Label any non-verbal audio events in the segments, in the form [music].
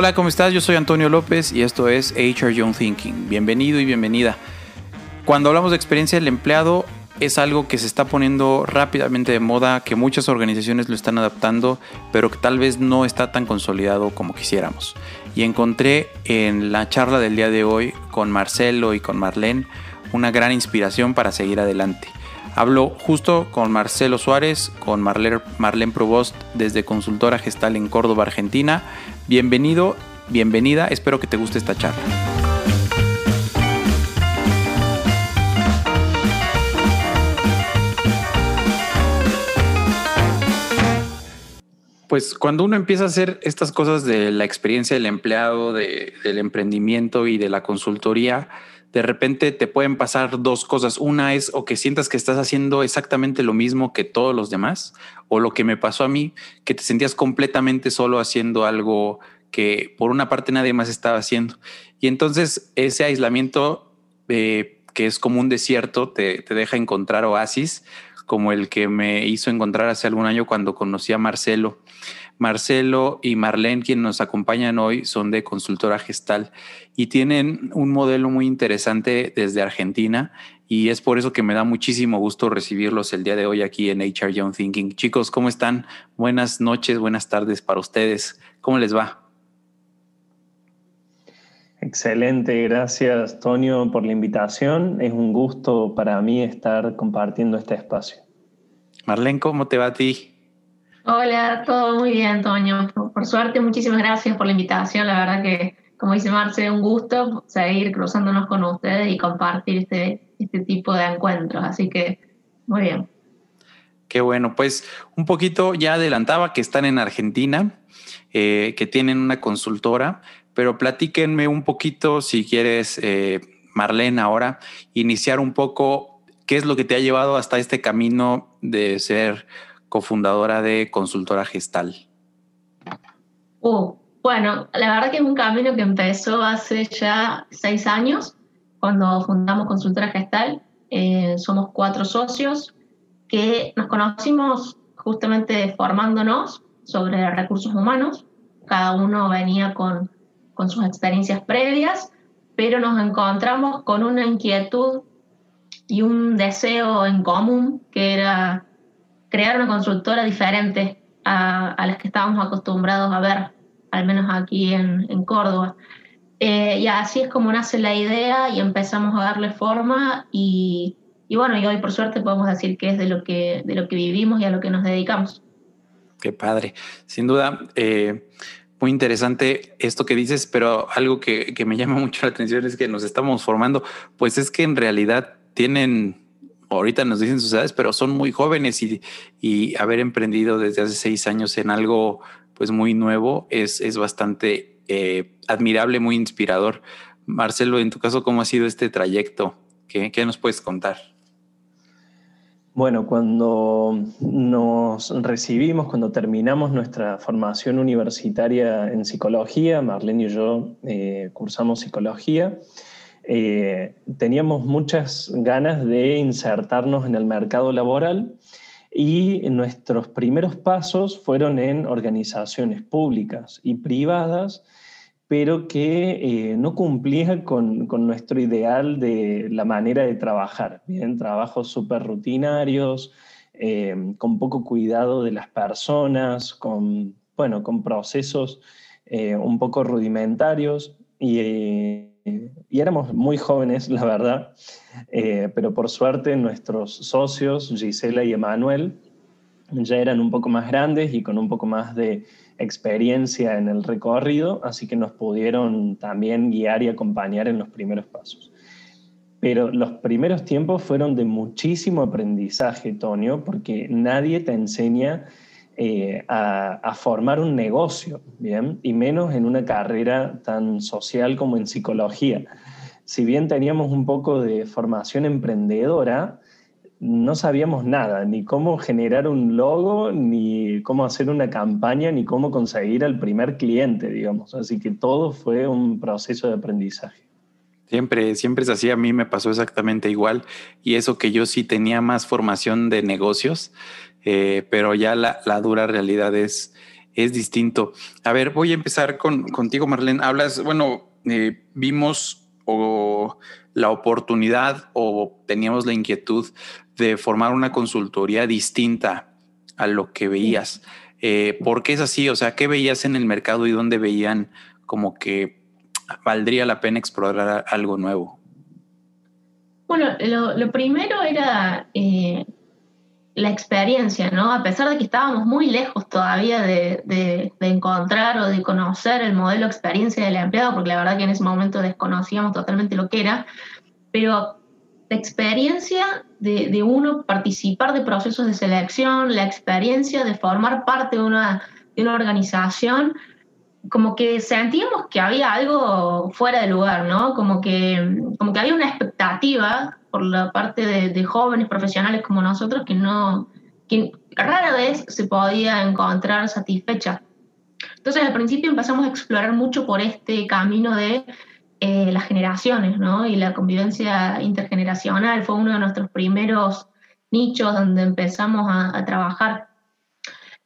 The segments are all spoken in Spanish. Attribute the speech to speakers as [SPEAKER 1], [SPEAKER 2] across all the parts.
[SPEAKER 1] Hola, ¿cómo estás? Yo soy Antonio López y esto es HR Young Thinking. Bienvenido y bienvenida. Cuando hablamos de experiencia del empleado, es algo que se está poniendo rápidamente de moda, que muchas organizaciones lo están adaptando, pero que tal vez no está tan consolidado como quisiéramos. Y encontré en la charla del día de hoy con Marcelo y con Marlene una gran inspiración para seguir adelante. Hablo justo con Marcelo Suárez, con Marlene, Provost desde Consultora Gestal en Córdoba, Argentina. Bienvenido, bienvenida, espero que te guste esta charla. Pues cuando uno empieza a hacer estas cosas de la experiencia del empleado, del emprendimiento y de la consultoría, de repente te pueden pasar dos cosas. Una es o que sientas que estás haciendo exactamente lo mismo que todos los demás, o lo que me pasó a mí, que te sentías completamente solo haciendo algo que por una parte nadie más estaba haciendo. Y entonces ese aislamiento eh, que es como un desierto te, te deja encontrar oasis, como el que me hizo encontrar hace algún año cuando conocí a Marcelo. Marcelo y Marlene, quienes nos acompañan hoy, son de consultora gestal y tienen un modelo muy interesante desde Argentina y es por eso que me da muchísimo gusto recibirlos el día de hoy aquí en HR Young Thinking. Chicos, ¿cómo están? Buenas noches, buenas tardes para ustedes. ¿Cómo les va?
[SPEAKER 2] Excelente, gracias Tonio por la invitación. Es un gusto para mí estar compartiendo este espacio.
[SPEAKER 1] Marlene, ¿cómo te va a ti?
[SPEAKER 3] Hola, todo muy bien, Antonio. Por suerte, muchísimas gracias por la invitación. La verdad que, como dice Marce, un gusto seguir cruzándonos con ustedes y compartir este, este tipo de encuentros. Así que, muy bien.
[SPEAKER 1] Qué bueno, pues un poquito ya adelantaba que están en Argentina, eh, que tienen una consultora, pero platíquenme un poquito, si quieres, eh, Marlene, ahora, iniciar un poco qué es lo que te ha llevado hasta este camino de ser cofundadora de Consultora Gestal?
[SPEAKER 3] Uh, bueno, la verdad que es un camino que empezó hace ya seis años, cuando fundamos Consultora Gestal. Eh, somos cuatro socios que nos conocimos justamente formándonos sobre recursos humanos. Cada uno venía con, con sus experiencias previas, pero nos encontramos con una inquietud y un deseo en común que era crear una consultora diferente a, las que estábamos acostumbrados a ver, al menos aquí en, Córdoba. Eh, y así es como nace la idea y empezamos a darle forma y, bueno, y hoy por suerte podemos decir que es de lo que, de lo que vivimos y a lo que nos dedicamos.
[SPEAKER 1] Qué padre. Sin duda, eh, muy interesante esto que dices, pero algo que, que me llama [laughs] mucho la atención es que nos estamos formando, pues es que en realidad tienen ahorita nos dicen sus edades, pero son muy jóvenes y, y haber emprendido desde hace seis años en algo pues muy nuevo es, es bastante eh, admirable, muy inspirador. Marcelo, en tu caso, ¿cómo ha sido este trayecto? ¿Qué, qué nos puedes contar?
[SPEAKER 2] Bueno, cuando nos recibimos, cuando terminamos nuestra formación universitaria en psicología, Marlene y yo eh, cursamos psicología, eh, teníamos muchas ganas de insertarnos en el mercado laboral y nuestros primeros pasos fueron en organizaciones públicas y privadas, pero que eh, no cumplían con, nuestro ideal de la manera de trabajar. Bien, trabajos súper rutinarios, eh, con poco cuidado de las personas, con, bueno, con procesos un poco rudimentarios y y éramos muy jóvenes, la verdad, eh, pero por suerte nuestros socios, Gisela y Emanuel, ya eran un poco más grandes y con un poco más de experiencia en el recorrido, así que nos pudieron también guiar y acompañar en los primeros pasos. Pero los primeros tiempos fueron de muchísimo aprendizaje, Tonio, porque nadie te enseña eh, a, formar un negocio, ¿bien? Y menos en una carrera tan social como en psicología. Si bien teníamos un poco de formación emprendedora, no sabíamos nada, ni cómo generar un logo, ni cómo hacer una campaña, ni cómo conseguir al primer cliente, digamos. Así que todo fue un proceso de aprendizaje.
[SPEAKER 1] Siempre, siempre es así. A mí me pasó exactamente igual. Y eso que yo sí tenía más formación de negocios, eh, pero ya la, dura realidad es es distinto. A ver, voy a empezar con, contigo, Marlene. Hablas, bueno, eh, vimos o la oportunidad o teníamos la inquietud de formar una consultoría distinta a lo que veías. Eh, ¿Por qué es así? O sea, ¿qué veías en el mercado y dónde veían como que valdría la pena explorar algo nuevo?
[SPEAKER 3] Bueno, lo, primero era eh, la experiencia, ¿no? A pesar de que estábamos muy lejos todavía de, encontrar o de conocer el modelo experiencia del empleado, porque la verdad que en ese momento desconocíamos totalmente lo que era, pero la experiencia de, uno participar de procesos de selección, la experiencia de formar parte de una, de una organización, como que sentíamos que había algo fuera de lugar, ¿no? Como que, como que había una expectativa por la parte de, jóvenes profesionales como nosotros que no, que rara vez se podía encontrar satisfecha. Entonces al principio empezamos a explorar mucho por este camino de eh, las generaciones, ¿no? Y la convivencia intergeneracional fue uno de nuestros primeros nichos donde empezamos a trabajar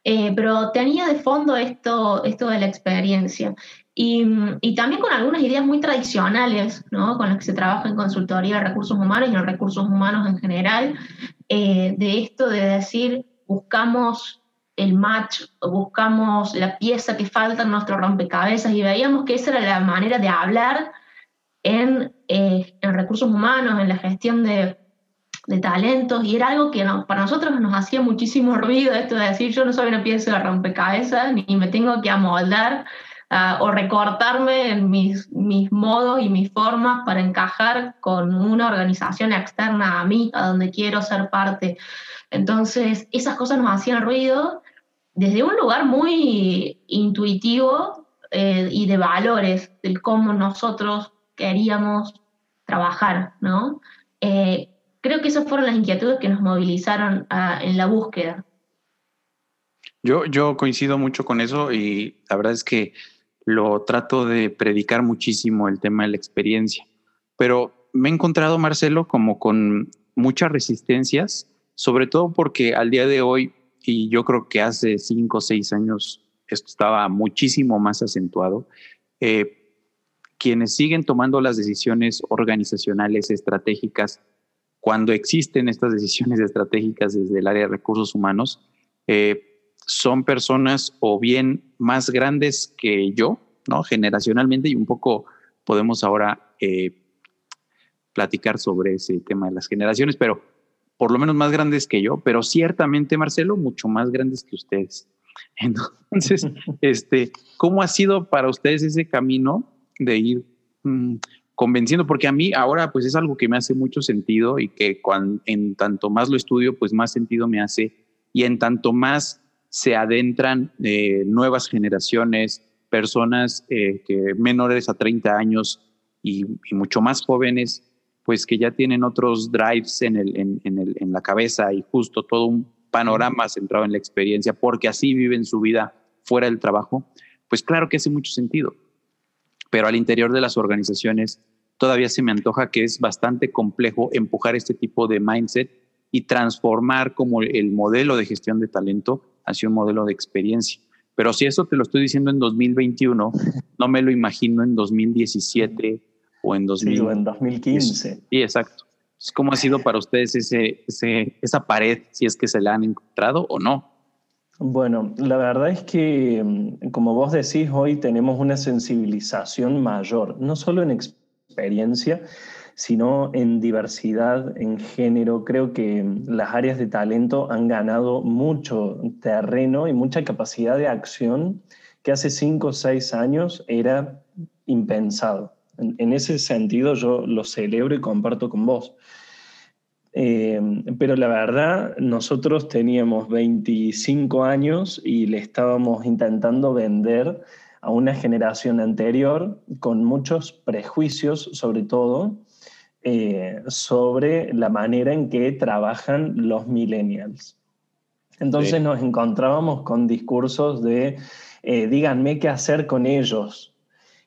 [SPEAKER 3] eh, pero tenía de fondo esto, esto de la experiencia. Y, y, también con algunas ideas muy tradicionales, ¿no? con las que se trabaja en consultoría de recursos humanos y en recursos humanos en general, eh, de esto de decir, buscamos el match, buscamos la pieza que falta en nuestro rompecabezas y veíamos que esa era la manera de hablar en, eh, en recursos humanos, en la gestión de, de talentos y era algo que para nosotros nos hacía muchísimo ruido esto de decir yo no soy una pieza de rompecabezas ni me tengo que amoldar ah, o recortarme en mis, mis modos y mis formas para encajar con una organización externa a mí, a donde quiero ser parte. Entonces esas cosas nos hacían ruido desde un lugar muy intuitivo eh, y de valores, del cómo nosotros queríamos trabajar, ¿no? Eh, creo que esas fueron las inquietudes que nos movilizaron ah, en la búsqueda.
[SPEAKER 1] Yo, yo coincido mucho con eso y la verdad es que lo trato de predicar muchísimo el tema de la experiencia, pero me he encontrado, Marcelo, como con muchas resistencias, sobre todo porque al día de hoy, y yo creo que hace cinco o seis años esto estaba muchísimo más acentuado, eh, quienes siguen tomando las decisiones organizacionales, estratégicas, cuando existen estas decisiones [laughs] estratégicas desde el área de recursos humanos, eh, son personas o bien más grandes que yo, ¿no? Generacionalmente, y un poco podemos ahora eh, platicar sobre ese tema de las generaciones, pero por lo menos más grandes que yo, pero ciertamente, Marcelo, mucho más grandes que ustedes. [laughs] Entonces, [laughs] este, ¿cómo ha sido para ustedes ese camino de ir mm, convenciendo, porque a mí ahora pues es algo que me hace mucho sentido y que cuando, en tanto más lo estudio, pues más sentido me hace y en tanto más se adentran eh, nuevas generaciones, personas eh, que menores a 30 años y, mucho más jóvenes, pues que ya tienen otros drives en, el, en, el, en la cabeza y justo todo un panorama centrado en la experiencia, porque así viven su vida fuera del trabajo, pues claro que hace mucho sentido. Pero al interior de las organizaciones todavía se me antoja que es bastante complejo empujar este tipo de mindset y transformar como el modelo de gestión de talento hacia un modelo de experiencia. Pero si eso te lo estoy diciendo en 2021, [laughs] no me lo imagino en 2017 o en,
[SPEAKER 2] 2015.
[SPEAKER 1] Sí, exacto. ¿Cómo ha sido para ustedes ese, esa pared, si es que se la han encontrado o no?
[SPEAKER 2] Bueno, la verdad es que, mm, como vos decís, hoy tenemos una sensibilización mayor, no solo en experiencia, sino en diversidad, en género. Creo que las áreas de talento han ganado mucho terreno y mucha capacidad de acción que hace cinco o seis años era impensado. En, ese sentido yo lo celebro y comparto con vos. Eh, pero la verdad, nosotros teníamos 25 años y le estábamos intentando vender a una generación anterior con muchos prejuicios, sobre todo, eh, sobre la manera en que trabajan los millennials. Entonces nos encontrábamos con discursos de, eh, díganme qué hacer con ellos.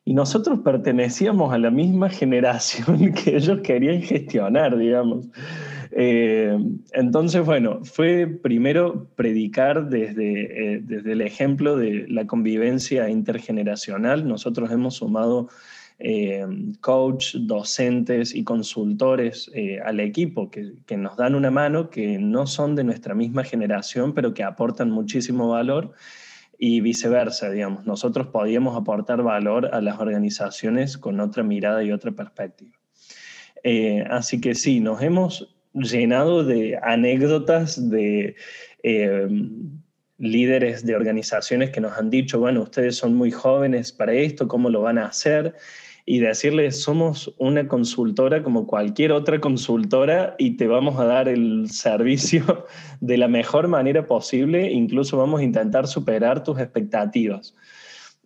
[SPEAKER 2] Y nosotros pertenecíamos a la misma [laughs] generación que ellos querían gestionar, digamos. Eh, entonces, bueno, fue primero predicar desde, eh, desde el ejemplo de la convivencia intergeneracional. Nosotros hemos sumado eh, coach, docentes y consultores al equipo que, que, nos dan una mano, que no son de nuestra misma generación, pero que aportan muchísimo valor y viceversa, digamos. Nosotros podíamos aportar valor a las organizaciones con otra mirada y otra perspectiva. así que sí, nos hemos llenado de anécdotas de eh, líderes de organizaciones que nos han dicho, bueno, ustedes son muy jóvenes para esto, ¿cómo lo van a hacer? Y decirles, somos una consultora como cualquier otra consultora y te vamos a dar el servicio [laughs] de la mejor manera posible, incluso vamos a intentar superar tus expectativas.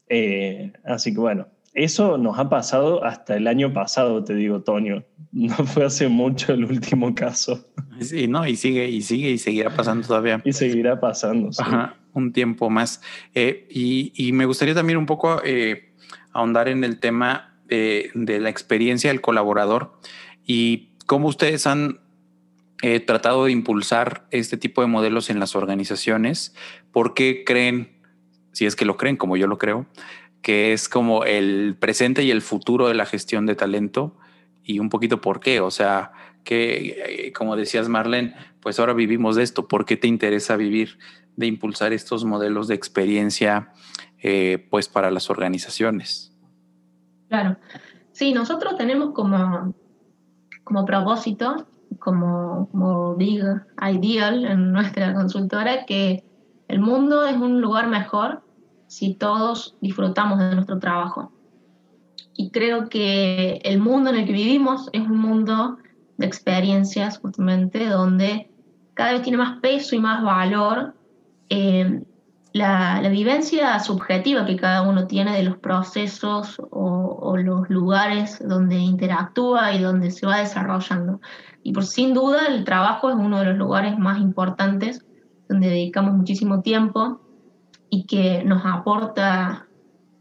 [SPEAKER 2] Eh, así que bueno, eso nos ha pasado hasta el año pasado, te digo, Toño. [laughs] No fue hace mucho el último caso.
[SPEAKER 1] Sí, no, y sigue, y sigue, y seguirá pasando todavía.
[SPEAKER 2] Y seguirá pasando.
[SPEAKER 1] Ajá, un tiempo más. Eh, y, me gustaría también un poco eh, ahondar en el tema de, la experiencia del colaborador y cómo ustedes han eh, tratado de impulsar este tipo de modelos en las organizaciones. ¿Por qué creen, si es que lo creen, como yo lo creo, que es como el presente y el futuro de la gestión de talento y un poquito por qué. O sea, que eh, como decías Marlene, pues ahora vivimos de esto. ¿Por qué te interesa vivir de impulsar estos modelos de experiencia eh, pues para las organizaciones?
[SPEAKER 3] Claro. Sí, nosotros tenemos como, como propósito, como, como big ideal en nuestra consultora, que el mundo es un lugar mejor si todos disfrutamos de nuestro trabajo. Y creo que el mundo en el que vivimos es un mundo de experiencias, justamente, donde cada vez tiene más peso y más valor eh, la, vivencia subjetiva que cada uno tiene de los procesos o, o, los lugares donde interactúa y donde se va desarrollando. Y por sin duda el trabajo es uno de los lugares más importantes donde dedicamos muchísimo tiempo y que nos aporta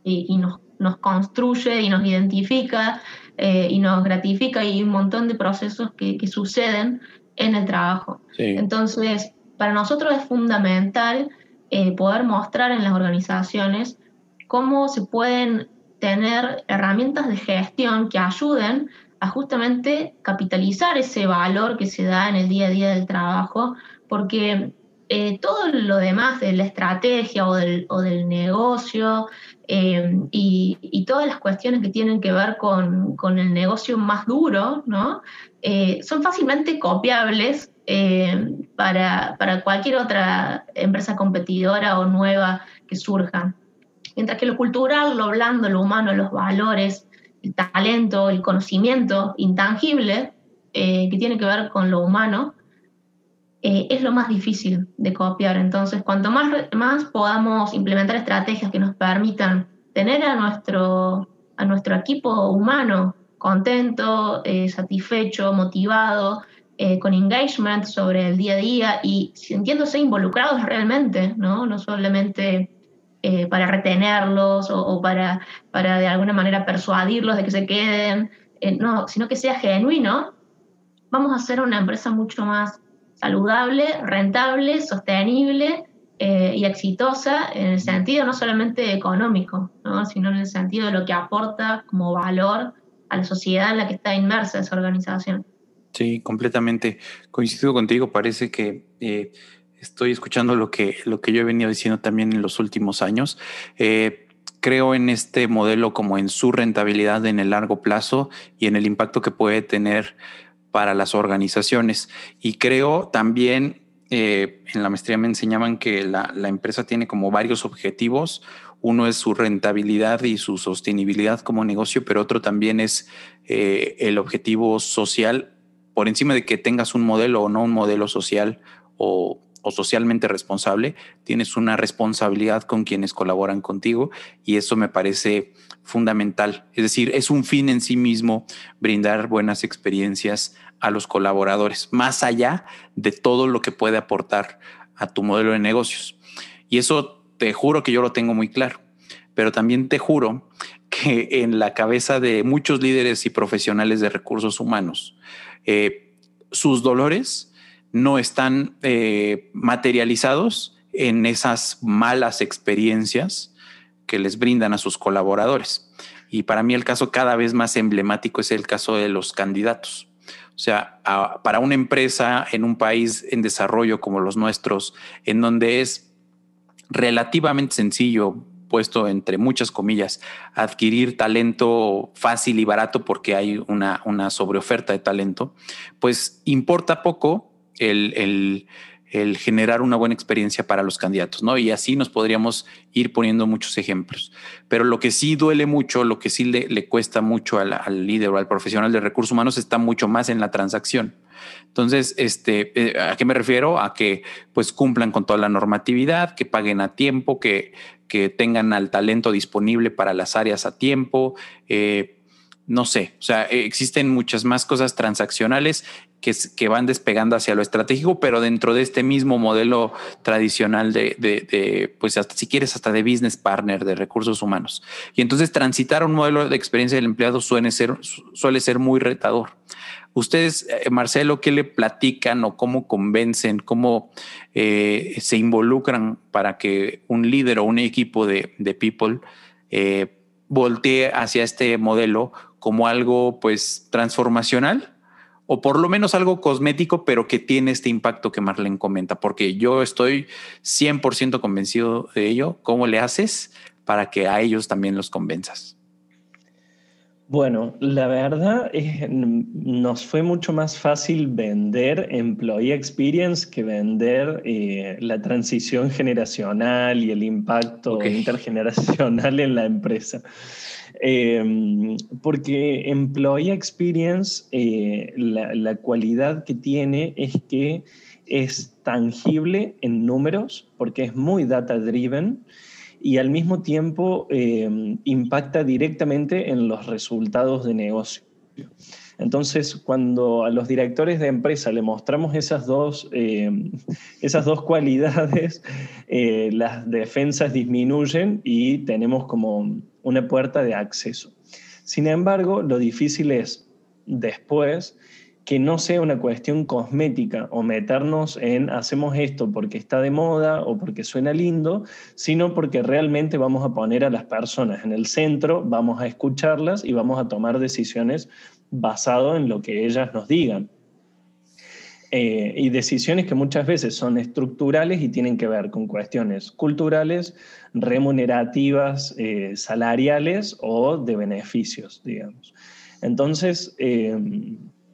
[SPEAKER 3] y, nos, nos, construye y nos identifica eh, y nos gratifica y un montón de procesos que, que suceden en el trabajo. Entonces, para nosotros es fundamental poder mostrar en las organizaciones cómo se pueden tener herramientas de gestión que ayuden a justamente capitalizar ese valor que se da en el día a día del trabajo, porque eh, todo lo demás de la estrategia o del, o del negocio eh, y, todas las cuestiones que tienen que ver con, con el negocio más duro, ¿no? Eh, son fácilmente copiables para, para, cualquier otra empresa competidora o nueva que surja. Mientras que lo cultural, lo blando, lo humano, los valores, el talento, el conocimiento intangible que tiene que ver con lo humano, eh, es lo más difícil de copiar. Entonces, cuanto más, más podamos implementar estrategias que nos permitan tener a nuestro, a nuestro equipo humano contento, eh, satisfecho, motivado, eh, con engagement sobre el día a día y sintiéndose involucrados realmente, no, no solamente para retenerlos o, para, para de alguna manera persuadirlos de que se queden, no, sino que sea genuino, vamos a ser una empresa mucho más saludable, rentable, sostenible eh, y exitosa en el sentido no solamente económico, sino en el sentido de lo que aporta como valor a la sociedad en la que está inmersa esa organización.
[SPEAKER 1] Sí, completamente. Coincido contigo, parece que eh, estoy escuchando lo que, lo que yo he venido diciendo también en los últimos años. Eh, creo en este modelo como en su rentabilidad en el largo plazo y en el impacto que puede tener para las organizaciones. Y creo también, eh, en la maestría me enseñaban que la, empresa tiene como varios objetivos. Uno es su rentabilidad y su sostenibilidad como negocio, pero otro también es el objetivo social, por encima de que tengas un modelo o no un modelo social o, socialmente responsable, tienes una responsabilidad con quienes colaboran contigo y eso me parece fundamental. Es decir, es un fin en sí mismo brindar buenas experiencias a los colaboradores, más allá de todo lo que puede aportar a tu modelo de negocios. Y eso te juro que yo lo tengo muy claro, pero también te juro que en la cabeza de muchos líderes y profesionales de recursos humanos, eh, sus dolores no están eh, materializados en esas malas experiencias que les brindan a sus colaboradores. Y para mí el caso cada vez más emblemático es el caso de los candidatos. O sea, para una empresa en un país en desarrollo como los nuestros, en donde es relativamente sencillo puesto entre muchas comillas, adquirir talento fácil y barato porque hay una, una sobreoferta de talento, pues importa poco el, generar una buena experiencia para los candidatos, ¿no? Y así nos podríamos ir poniendo muchos ejemplos. Pero lo que sí duele mucho, lo que sí le, cuesta mucho al, al, líder o al profesional de recursos humanos está mucho más en la transacción. Entonces, este, eh, ¿a qué me refiero? A que pues cumplan con toda la normatividad, que paguen a tiempo, que, que tengan al talento disponible para las áreas a tiempo. Eh, no sé, o sea, existen muchas más cosas transaccionales que, van despegando hacia lo estratégico, pero dentro de este mismo modelo tradicional de, pues hasta si quieres, hasta de business partner, de recursos humanos. Y entonces transitar un modelo de experiencia del empleado ser, suele ser muy retador. Ustedes, eh, Marcelo, ¿qué le platican o cómo convencen, cómo eh, se involucran para que un líder o un equipo de, people eh, voltee hacia este modelo como algo pues transformacional? o por lo menos algo cosmético, pero que tiene este impacto que Marlene comenta, porque yo estoy 100% convencido de ello. ¿Cómo le haces para que a ellos también los convenzas?
[SPEAKER 2] Bueno, la verdad es, nos fue mucho más fácil vender Employee Experience que vender eh, la transición generacional y el impacto intergeneracional en la empresa. Em, porque Employee Experience, eh, la, la cualidad que tiene es que es tangible en números, porque es muy data driven y al mismo tiempo eh, impacta directamente en los resultados de negocio. Entonces, cuando a los directores de empresa le mostramos esas dos, eh, [laughs] esas dos cualidades, eh, las defensas disminuyen y tenemos como una puerta de acceso. Sin embargo, lo difícil es después que no sea una cuestión cosmética o meternos en hacemos esto porque está de moda o porque suena lindo, sino porque realmente vamos a poner a las personas en el centro, vamos a escucharlas y vamos a tomar decisiones basado en lo que ellas nos digan. Eh, y decisiones que muchas veces son estructurales y tienen que ver con cuestiones culturales, remunerativas, eh, salariales o de beneficios, digamos. Entonces, eh,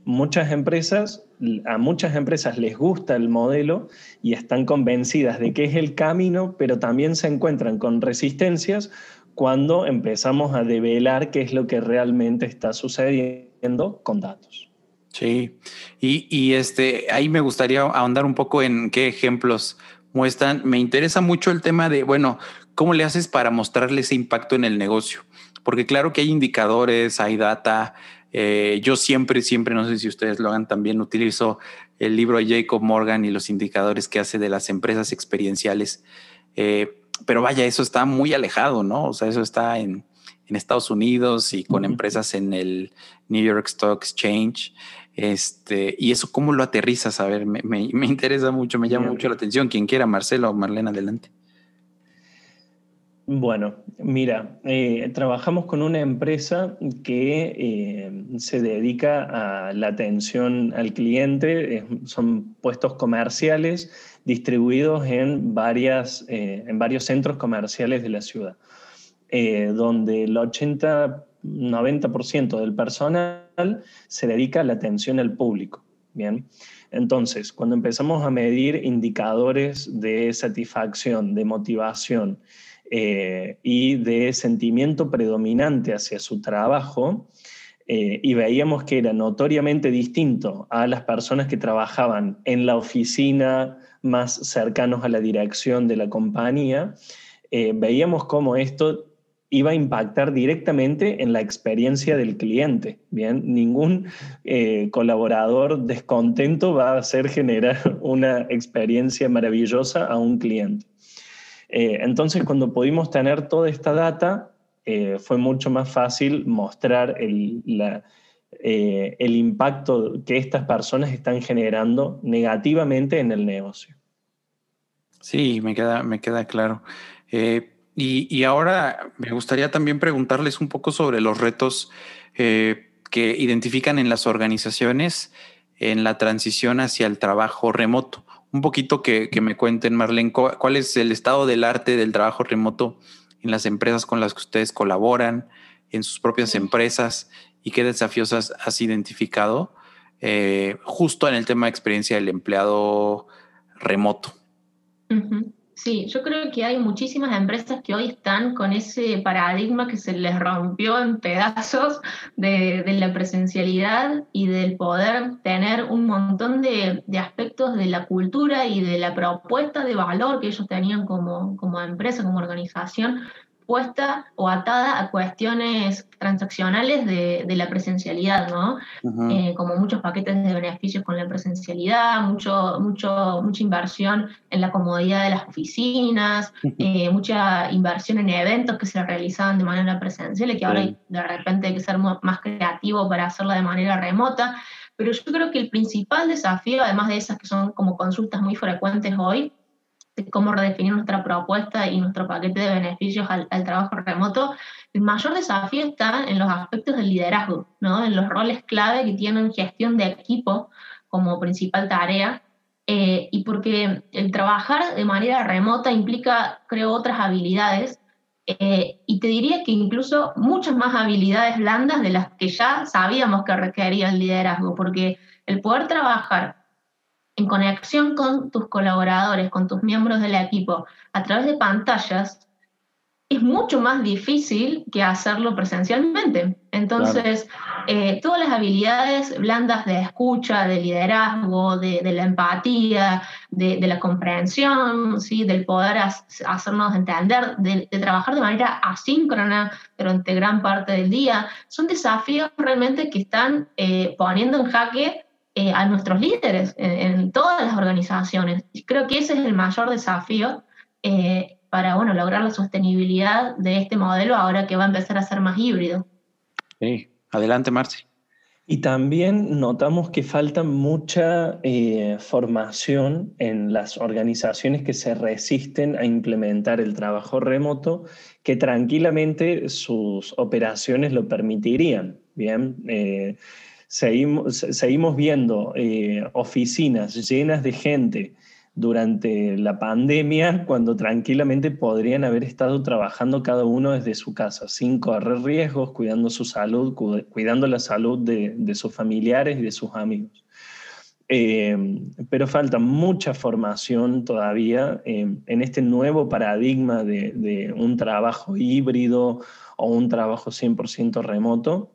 [SPEAKER 2] muchas empresas, a muchas empresas les gusta el modelo y están convencidas de que es el camino, pero también se encuentran con resistencias cuando empezamos a develar qué es lo que realmente está sucediendo con datos.
[SPEAKER 1] Sí, y, este, ahí me gustaría ahondar un poco en qué ejemplos muestran. Me interesa mucho el tema de, bueno, ¿cómo le haces para mostrarle ese impacto en el negocio? Porque claro que hay indicadores, hay data, eh, yo siempre, siempre, no sé si ustedes lo hagan también, utilizo el libro de Jacob Morgan y los indicadores que hace de las empresas experienciales. Eh, pero vaya, eso está muy alejado, ¿no? O sea, eso está en, Estados Unidos y con empresas en el New York Stock Exchange. Este, y eso, ¿cómo lo aterrizas? A ver, me, me interesa mucho, me llama mucho la atención. Quien quiera, Marcelo o Marlene, adelante.
[SPEAKER 2] Bueno, mira, eh, trabajamos con una empresa que eh, se dedica a la atención al cliente, son puestos comerciales distribuidos en, varias, eh, en varios centros comerciales de la ciudad, donde el 80-90% del personal se dedica a la atención al público. Bien. Entonces, cuando empezamos a medir indicadores de satisfacción, de motivación, eh, y de sentimiento predominante hacia su trabajo, eh, y veíamos que era notoriamente distinto a las personas que trabajaban en la oficina más cercanos a la dirección de la compañía, eh, veíamos cómo esto iba a impactar directamente en la experiencia del cliente. Bien, ningún colaborador descontento va a hacer generar [laughs] una experiencia maravillosa a un cliente. Eh, entonces, cuando pudimos tener toda esta data, eh, fue mucho más fácil mostrar eh, el impacto que estas personas están generando negativamente en el negocio.
[SPEAKER 1] Sí, me queda, me queda claro. Y, ahora me gustaría también preguntarles un poco sobre los retos que identifican en las organizaciones en la transición hacia el trabajo remoto. Un poquito que, que me cuenten, Marlene, cuál es el estado del arte del trabajo remoto en las empresas con las que ustedes colaboran, en sus propias empresas y qué desafíos has, identificado eh, justo en el tema de experiencia del empleado remoto.
[SPEAKER 3] Sí, yo creo que hay muchísimas empresas que hoy están con ese paradigma que se les rompió en pedazos de, la presencialidad y del poder tener un montón de, de, aspectos de la cultura y de la propuesta de valor que ellos tenían como, como empresa, como organización, puesta o atada a cuestiones transaccionales de, la presencialidad, ¿no? Eh, como muchos paquetes de beneficios con la presencialidad, mucho, mucho, mucha inversión en la comodidad de las oficinas, eh, mucha inversión en eventos que se realizaban de manera presencial y que ahora de repente hay que ser más creativo para hacerlo de manera remota. Pero yo creo que el principal desafío, además de esas que son como consultas muy frecuentes hoy, cómo redefinir nuestra propuesta y nuestro paquete de beneficios al, trabajo remoto, el mayor desafío está en los aspectos del liderazgo, ¿no? en los roles clave que tienen gestión de equipo como principal tarea, eh, y porque el trabajar de manera remota implica, creo, otras habilidades, eh, y te diría que incluso muchas más habilidades blandas de las que ya sabíamos que requería el liderazgo, porque el poder trabajar en conexión con tus colaboradores, con tus miembros del equipo, a través de pantallas, es mucho más difícil que hacerlo presencialmente. Entonces, eh, todas las habilidades blandas de escucha, de liderazgo, de, la empatía, de, la comprensión, ¿sí? del poder hacernos entender, de, trabajar de manera asíncrona durante gran parte del día, son desafíos realmente que están eh, poniendo en jaque eh, a nuestros líderes en, todas las organizaciones. Creo que ese es el mayor desafío eh, para bueno, lograr la sostenibilidad de este modelo ahora que va a empezar a ser más híbrido.
[SPEAKER 1] Sí, adelante Marci.
[SPEAKER 2] Y también notamos que falta mucha eh, formación en las organizaciones que se resisten a implementar el trabajo remoto, que tranquilamente sus operaciones lo permitirían. Bien, seguimos, seguimos viendo eh, oficinas llenas de gente durante la pandemia, cuando tranquilamente podrían haber estado trabajando cada uno desde su casa, sin correr riesgos, cuidando su salud, cuidando la salud de, sus familiares y de sus amigos. Eh, pero falta mucha formación todavía eh, en este nuevo paradigma de, de, un trabajo híbrido o un trabajo 100% remoto.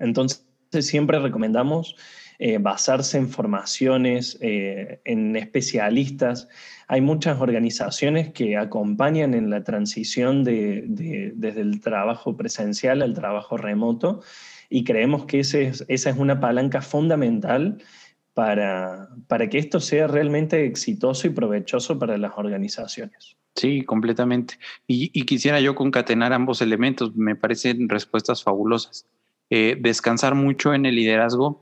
[SPEAKER 2] Entonces, siempre recomendamos eh, basarse en formaciones, eh, en especialistas. Hay muchas organizaciones que acompañan en la transición de, desde el trabajo presencial al trabajo remoto y creemos que esa es una palanca fundamental para, para que esto sea realmente exitoso y provechoso para las organizaciones.
[SPEAKER 1] Sí, completamente. Y, y, quisiera yo concatenar ambos elementos. Me parecen respuestas fabulosas. Eh, descansar mucho en el liderazgo,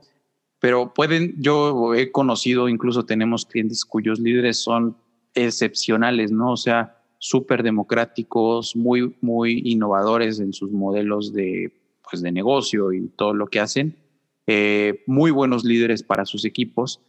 [SPEAKER 1] pero pueden, yo he conocido, incluso tenemos clientes cuyos líderes son excepcionales, ¿no? O sea, súper democráticos, muy, muy innovadores en sus modelos de, pues, de negocio y todo lo que hacen, eh, muy buenos líderes para sus equipos.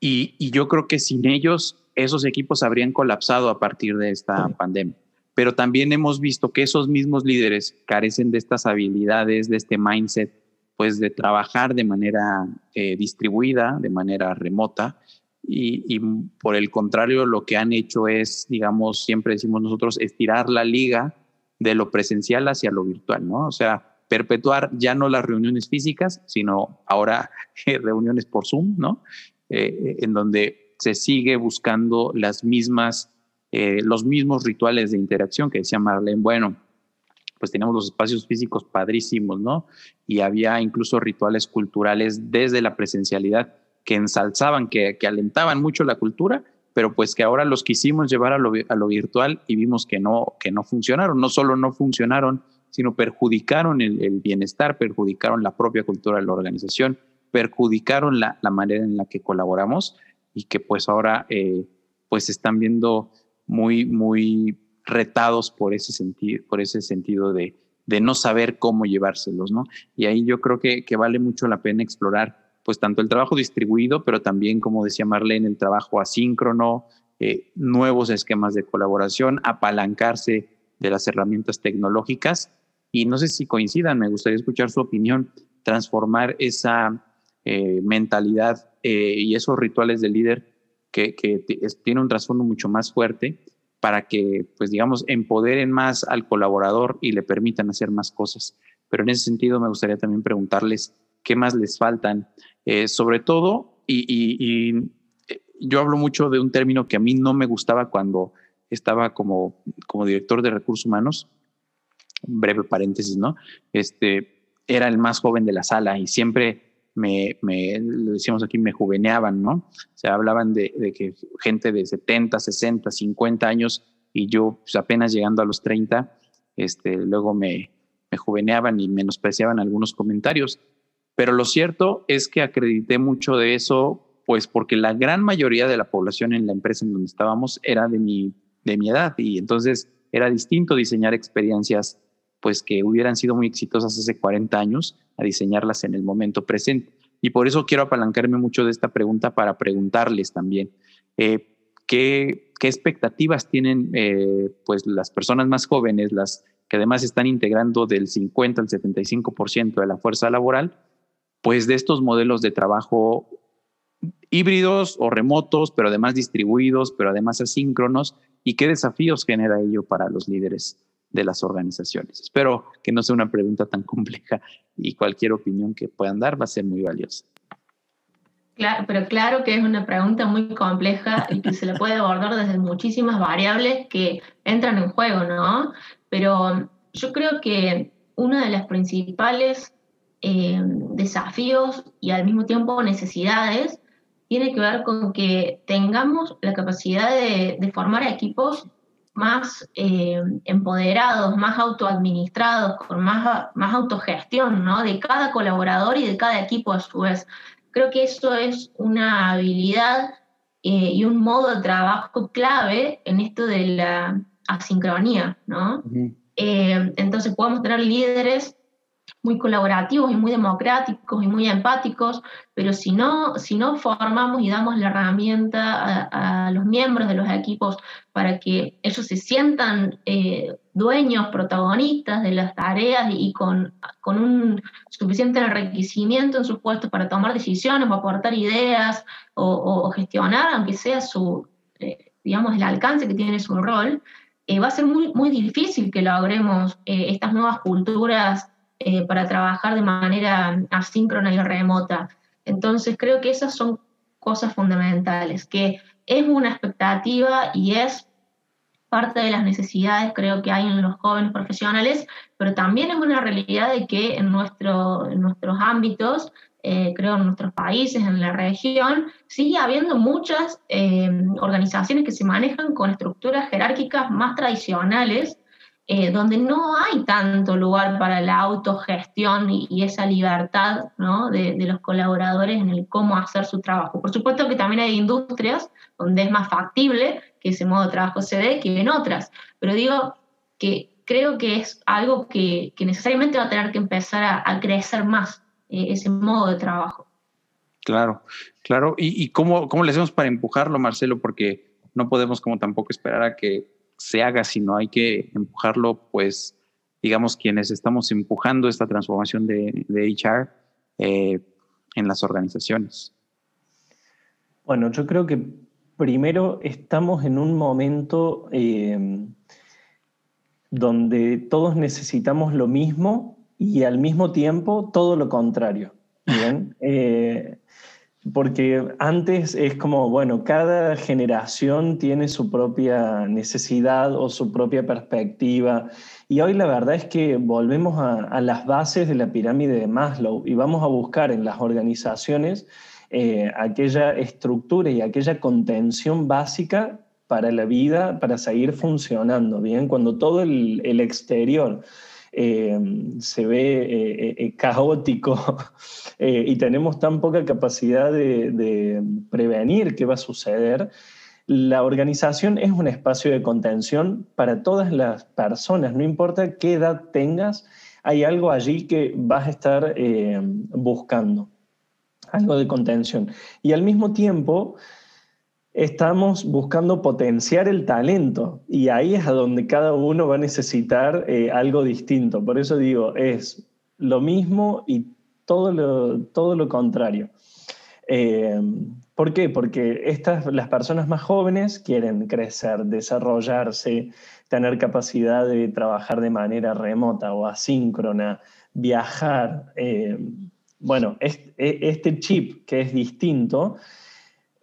[SPEAKER 1] Y, y, yo creo que sin ellos, esos equipos habrían colapsado a partir de esta pandemia pero también hemos visto que esos mismos líderes carecen de estas habilidades, de este mindset, pues de trabajar de manera eh, distribuida, de manera remota, y, por el contrario lo que han hecho es, digamos, siempre decimos nosotros, estirar la liga de lo presencial hacia lo virtual, ¿no? O sea, perpetuar ya no las reuniones físicas, sino ahora [laughs] reuniones por Zoom, ¿no? Eh, en donde se sigue buscando las mismas eh, los mismos rituales de interacción que decía Marlene, bueno, pues teníamos los espacios físicos padrísimos, ¿no? Y había incluso rituales culturales desde la presencialidad que ensalzaban, que, alentaban mucho la cultura, pero pues que ahora los quisimos llevar a lo, virtual y vimos que no, que no funcionaron. No solo no funcionaron, sino perjudicaron el, bienestar, perjudicaron la propia cultura de la organización, perjudicaron la, manera en la que colaboramos y que pues ahora eh, pues están viendo muy, muy retados por ese sentido, por ese sentido de, de no saber cómo llevárselos, ¿no? Y ahí yo creo que, que vale mucho la pena explorar pues tanto el trabajo distribuido, pero también, como decía Marlene, el trabajo asíncrono, eh, nuevos esquemas de colaboración, apalancarse de las herramientas tecnológicas. Y no sé si coincidan, me gustaría escuchar su opinión, transformar esa eh, mentalidad eh, y esos rituales de líder que, tiene un trasfondo mucho más fuerte para que, pues digamos, empoderen más al colaborador y le permitan hacer más cosas. Pero en ese sentido me gustaría también preguntarles qué más les faltan, eh, sobre todo, y, eh, yo hablo mucho de un término que a mí no me gustaba cuando estaba como, como director de recursos humanos, breve paréntesis, ¿no? Este, era el más joven de la sala y siempre me, me lo decíamos aquí, me juveneaban, ¿no? Se hablaban de, de, que gente de 70, 60, 50 años y yo pues, apenas llegando a los 30, este, luego me, me juveneaban y menospreciaban algunos comentarios. Pero lo cierto es que acredité mucho de eso, pues porque la gran mayoría de la población en la empresa en donde estábamos era de mi, de mi edad y entonces era distinto diseñar experiencias pues que hubieran sido muy exitosas hace 40 años a diseñarlas en el momento presente. Y por eso quiero apalancarme mucho de esta pregunta para preguntarles también eh, ¿qué, qué, expectativas tienen eh, pues las personas más jóvenes, las que además están integrando del 50 al 75% de la fuerza laboral, pues de estos modelos de trabajo híbridos o remotos, pero además distribuidos, pero además asíncronos, y qué desafíos genera ello para los líderes de las organizaciones. Espero que no sea una pregunta tan compleja y cualquier opinión que puedan dar va a ser muy valiosa.
[SPEAKER 3] Claro, pero claro que es una pregunta muy compleja y que se le puede abordar desde muchísimas variables que entran en juego, ¿no? Pero yo creo que una de las principales eh, desafíos y al mismo tiempo necesidades tiene que ver con que tengamos la capacidad de, formar equipos más eh, empoderados, más autoadministrados, con más, más autogestión ¿no? de cada colaborador y de cada equipo a su vez. Creo que eso es una habilidad eh, y un modo de trabajo clave en esto de la asincronía. ¿no? entonces podemos tener líderes muy colaborativos y muy democráticos y muy empáticos, pero si no, si no formamos y damos la herramienta a, los miembros de los equipos para que ellos se sientan eh, dueños, protagonistas de las tareas y, con, con, un suficiente enriquecimiento en sus puestos para tomar decisiones o aportar ideas o, gestionar, aunque sea su, eh, digamos, el alcance que tiene su rol, eh, va a ser muy, muy difícil que logremos estas nuevas culturas eh, para trabajar de manera asíncrona y remota. Entonces creo que esas son cosas fundamentales, que es una expectativa y es parte de las necesidades creo que hay en los jóvenes profesionales, pero también es una realidad de que en, nuestro, en nuestros ámbitos, eh, creo en nuestros países, en la región, sigue habiendo muchas eh, organizaciones que se manejan con estructuras jerárquicas más tradicionales eh, donde no hay tanto lugar para la autogestión y, esa libertad de, los colaboradores en el cómo hacer su trabajo. Por supuesto que también hay industrias donde es más factible que ese modo de trabajo se dé que en otras, pero digo que creo que es algo que, necesariamente va a tener que empezar a, crecer más, eh, ese modo de trabajo.
[SPEAKER 1] Claro, claro. ¿Y, y cómo, cómo le hacemos para empujarlo, Marcelo? Porque no podemos como tampoco esperar a que se haga, sino hay que empujarlo, pues, digamos, quienes estamos empujando esta transformación de, de HR eh, en las organizaciones.
[SPEAKER 2] Bueno, yo creo que primero estamos en un momento eh, donde todos necesitamos lo mismo y al mismo tiempo todo lo contrario. Bien. [laughs] Eh, porque antes es como, bueno, cada generación tiene su propia necesidad o su propia perspectiva. Y hoy la verdad es que volvemos a, las bases de la pirámide de Maslow y vamos a buscar en las organizaciones eh, aquella estructura y aquella contención básica para la vida, para seguir funcionando, ¿bien? Cuando todo el, exterior se ve caótico [laughs] y tenemos tan poca capacidad de prevenir qué va a suceder, la organización es un espacio de contención para todas las personas, no importa qué edad tengas, hay algo allí que vas a estar eh, buscando, algo de contención. Y al mismo tiempo estamos buscando potenciar el talento y ahí es a donde cada uno va a necesitar eh, algo distinto. Por eso digo, es lo mismo y todo lo, todo lo contrario. Eh, ¿Por qué? Porque estas, las personas más jóvenes quieren crecer, desarrollarse, tener capacidad de trabajar de manera remota o asíncrona, viajar. Eh, bueno, e, este chip que es distinto,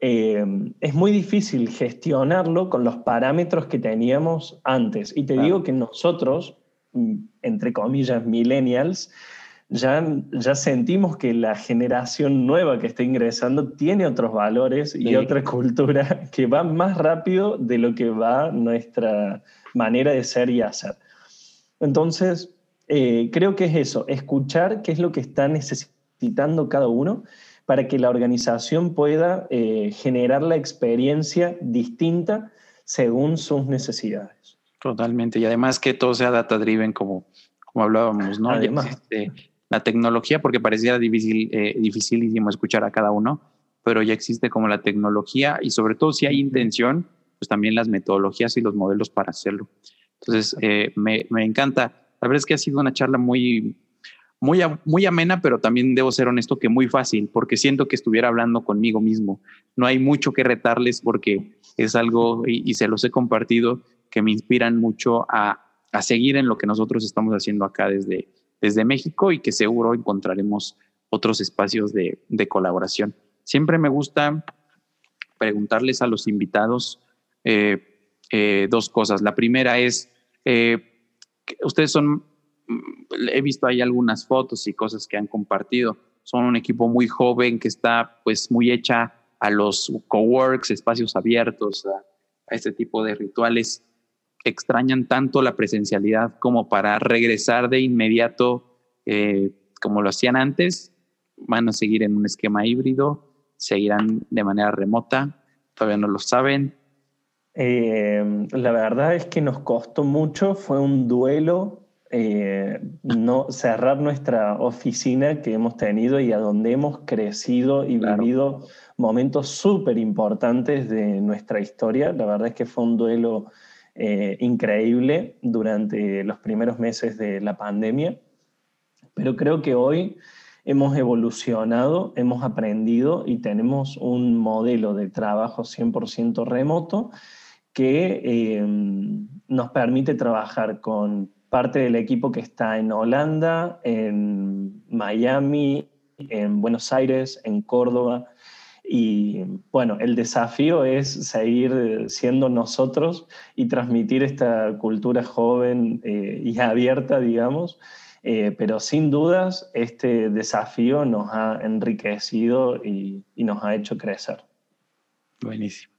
[SPEAKER 2] eh, es muy difícil gestionarlo con los parámetros que teníamos antes. Y te digo que nosotros, mm, entre comillas, millennials, ya, ya sentimos que la generación nueva que está ingresando tiene otros valores y otra cultura [laughs] que va más rápido de lo que va nuestra manera de ser y hacer. Entonces, eh, creo que es eso, escuchar qué es lo que está necesitando cada uno para que la organización pueda eh, generar la experiencia distinta según sus necesidades.
[SPEAKER 1] Totalmente, y además que todo sea data driven como, como hablábamos, ¿no? Además, la tecnología, porque parecía difícil, eh, dificilísimo escuchar a cada uno, pero ya existe como la tecnología y sobre todo si hay intención, pues también las metodologías y los modelos para hacerlo. Entonces, eh, me, me, encanta. La verdad es que ha sido una charla muy, muy, muy amena, pero también debo ser honesto que muy fácil, porque siento que estuviera hablando conmigo mismo. No hay mucho que retarles porque es algo, y, se los he compartido, que me inspiran mucho a, a seguir en lo que nosotros estamos haciendo acá desde, desde México y que seguro encontraremos otros espacios de, colaboración. Siempre me gusta preguntarles a los invitados eh, eh, dos cosas. La primera es, eh, ustedes son, he visto ahí algunas fotos y cosas que han compartido, son un equipo muy joven que está pues muy hecha a los coworks, espacios abiertos, a este tipo de rituales. Extrañan tanto la presencialidad como para regresar de inmediato eh, como lo hacían antes, van a seguir en un esquema híbrido, seguirán de manera remota, todavía no lo saben.
[SPEAKER 2] Eh, la verdad es que nos costó mucho, fue un duelo eh, no cerrar nuestra oficina que hemos tenido y a donde hemos crecido y vivido momentos súper importantes de nuestra historia. La verdad es que fue un duelo eh, increíble durante los primeros meses de la pandemia, pero creo que hoy hemos evolucionado, hemos aprendido y tenemos un modelo de trabajo 100% remoto que eh, nos permite trabajar con parte del equipo que está en Holanda, en Miami, en Buenos Aires, en Córdoba, y bueno, el desafío es seguir siendo nosotros y transmitir esta cultura joven eh, y abierta, digamos. Eh, pero sin dudas, este desafío nos ha enriquecido y, nos ha hecho crecer.
[SPEAKER 1] Buenísimo.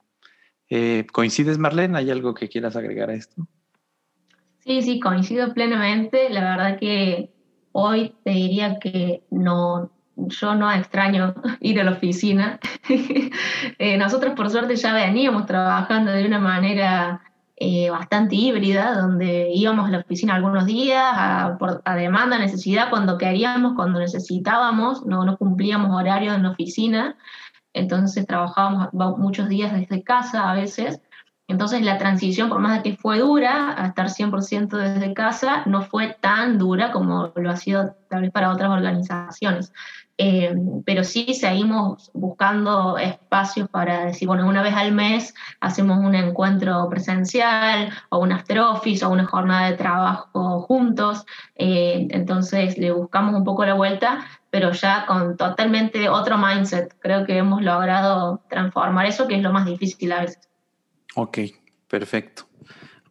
[SPEAKER 1] Eh, ¿Coincides, Marlene? ¿Hay algo que quieras agregar a esto?
[SPEAKER 3] Sí, sí, coincido plenamente. La verdad que hoy te diría que no, yo no extraño [laughs] ir a la oficina. [laughs] Eh, nosotros por suerte ya veníamos trabajando de una manera eh, bastante híbrida, donde íbamos a la oficina algunos días a, demanda, necesidad, cuando queríamos, cuando necesitábamos, no, no cumplíamos horario en la oficina, entonces trabajábamos muchos días desde casa a veces. Entonces la transición, por más de que fue dura, a estar 100% desde casa, no fue tan dura como lo ha sido tal vez para otras organizaciones. Eh, pero sí seguimos buscando espacios para decir, bueno, una vez al mes hacemos un encuentro presencial o un after office o una jornada de trabajo juntos. Eh, entonces le buscamos un poco la vuelta, pero ya con totalmente otro mindset. Creo que hemos logrado transformar eso, que es lo más difícil a veces.
[SPEAKER 1] Ok, perfecto.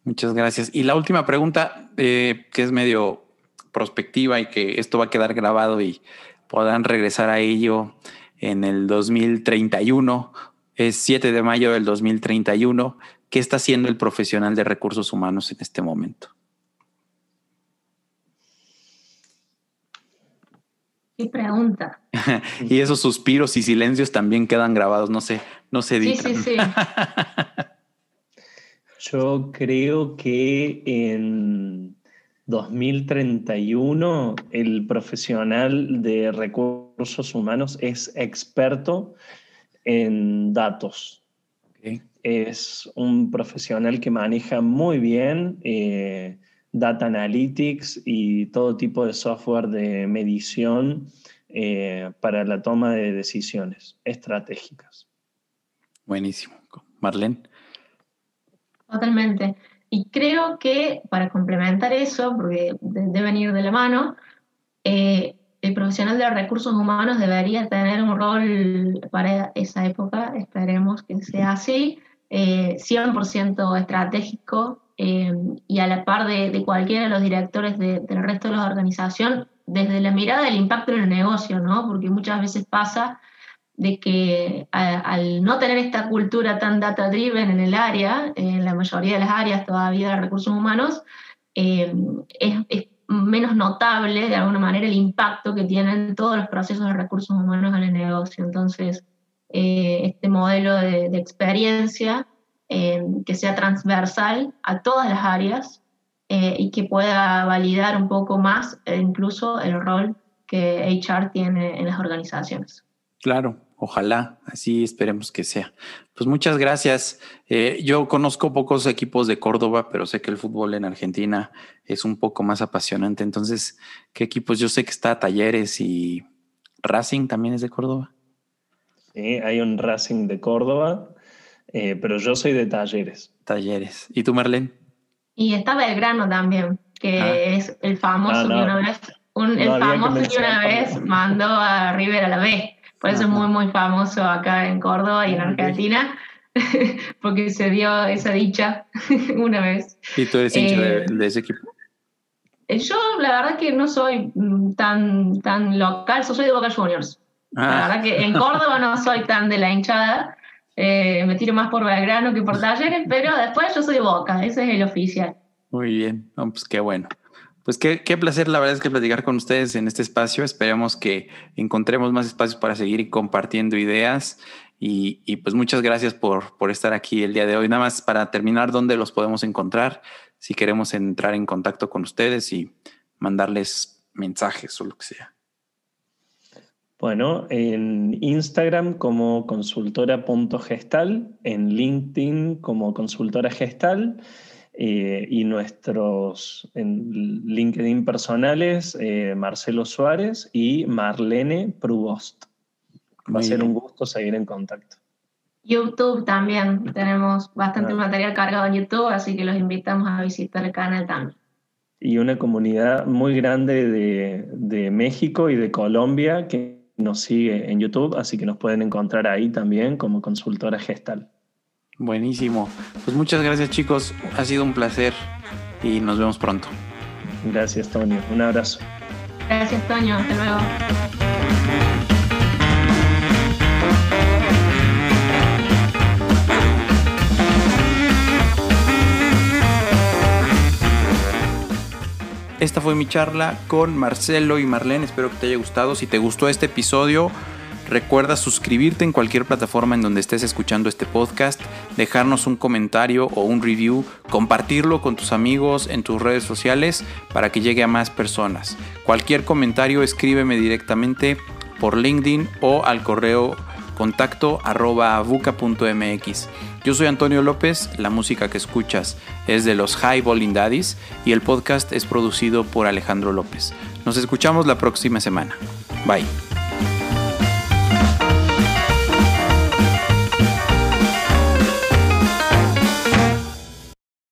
[SPEAKER 1] Muchas gracias. Y la última pregunta, eh, que es medio prospectiva y que esto va a quedar grabado y podrán regresar a ello en el 2031. Es 7 de mayo del 2031. ¿Qué está haciendo el profesional de recursos humanos en este momento?
[SPEAKER 3] Qué pregunta. [laughs]
[SPEAKER 1] y esos suspiros y silencios también quedan grabados, no sé, no se editan.
[SPEAKER 3] Sí, sí, sí. [laughs]
[SPEAKER 2] Yo creo que en 2031 el profesional de recursos humanos es experto en datos. Es un profesional que maneja muy bien eh, data analytics y todo tipo de software de medición eh, para la toma de decisiones estratégicas.
[SPEAKER 1] Buenísimo. Marlene.
[SPEAKER 3] Totalmente. Y creo que para complementar eso, porque deben ir de la mano, eh, el profesional de recursos humanos debería tener un rol para esa época, esperemos que sea así, 100% eh, estratégico eh, y a la par de, cualquiera de los directores del resto de la organización, desde la mirada del impacto en el negocio, ¿no? Porque muchas veces pasa de que al no tener esta cultura tan data driven en el área, en la mayoría de las áreas todavía de recursos humanos, eh, es, menos notable de alguna manera el impacto que tienen todos los procesos de recursos humanos en el negocio. Entonces, eh, este modelo de, experiencia eh, que sea transversal a todas las áreas y que pueda validar un poco más incluso el rol que HR tiene en las organizaciones.
[SPEAKER 1] Claro, Ojalá, así esperemos que sea. Pues muchas gracias. Eh, yo conozco pocos equipos de Córdoba, pero sé que el fútbol en Argentina es un poco más apasionante. Entonces, ¿qué equipos? Yo sé que está Talleres y Racing también es de Córdoba.
[SPEAKER 2] Sí, hay un Racing de Córdoba, eh, pero yo soy de Talleres.
[SPEAKER 1] Talleres. ¿Y tú, Marlene?
[SPEAKER 3] Y está Belgrano también, que ah. es el famoso que una vez, el famoso que una vez mandó a River a la B. Por eso es muy, muy famoso acá en Córdoba y en Argentina, [laughs] porque se dio esa dicha [laughs] una vez.
[SPEAKER 1] ¿Y tú eres hincha de, eh, ese equipo?
[SPEAKER 3] Eh, yo la verdad que no soy mm, tan, tan local, soy de Boca Juniors. La ah. verdad que en Córdoba no soy tan de la hinchada, eh, me tiro más por Belgrano que por [laughs] Talleres, pero después yo soy de Boca, ese es el oficial.
[SPEAKER 1] Muy bien, pues qué bueno. Pues qué, placer, la verdad es que platicar con ustedes en este espacio. Esperamos que encontremos más espacios para seguir compartiendo ideas. Y, pues muchas gracias por, por estar aquí el día de hoy. Nada más para terminar, ¿dónde los podemos encontrar? Si queremos entrar en contacto con ustedes y mandarles mensajes o lo que sea.
[SPEAKER 2] Bueno, en Instagram como consultora.gestal, en LinkedIn como consultora gestal eh, y nuestros en LinkedIn personales, eh, Marcelo Suárez y Marlene Prubost. Va a ser un gusto seguir en contacto.
[SPEAKER 3] YouTube también, tenemos bastante ah. material cargado en YouTube, así que los invitamos a visitar el canal también.
[SPEAKER 2] Y una comunidad muy grande de, de México y de Colombia que nos sigue en YouTube, así que nos pueden encontrar ahí también como consultora gestal.
[SPEAKER 1] Buenísimo. Pues muchas gracias chicos. Ha sido un placer y nos vemos pronto.
[SPEAKER 2] Gracias, Toño. Un abrazo.
[SPEAKER 3] Gracias, Toño. Hasta luego.
[SPEAKER 1] Esta fue mi charla con Marcelo y Marlene. Espero que te haya gustado. Si te gustó este episodio, Recuerda suscribirte en cualquier plataforma en donde estés escuchando este podcast, dejarnos un comentario o un review, compartirlo con tus amigos en tus redes sociales para que llegue a más personas. Cualquier comentario escríbeme directamente por LinkedIn o al correo contacto. Yo soy Antonio López, la música que escuchas es de los High Bowling Daddies y el podcast es producido por Alejandro López. Nos escuchamos la próxima semana. Bye.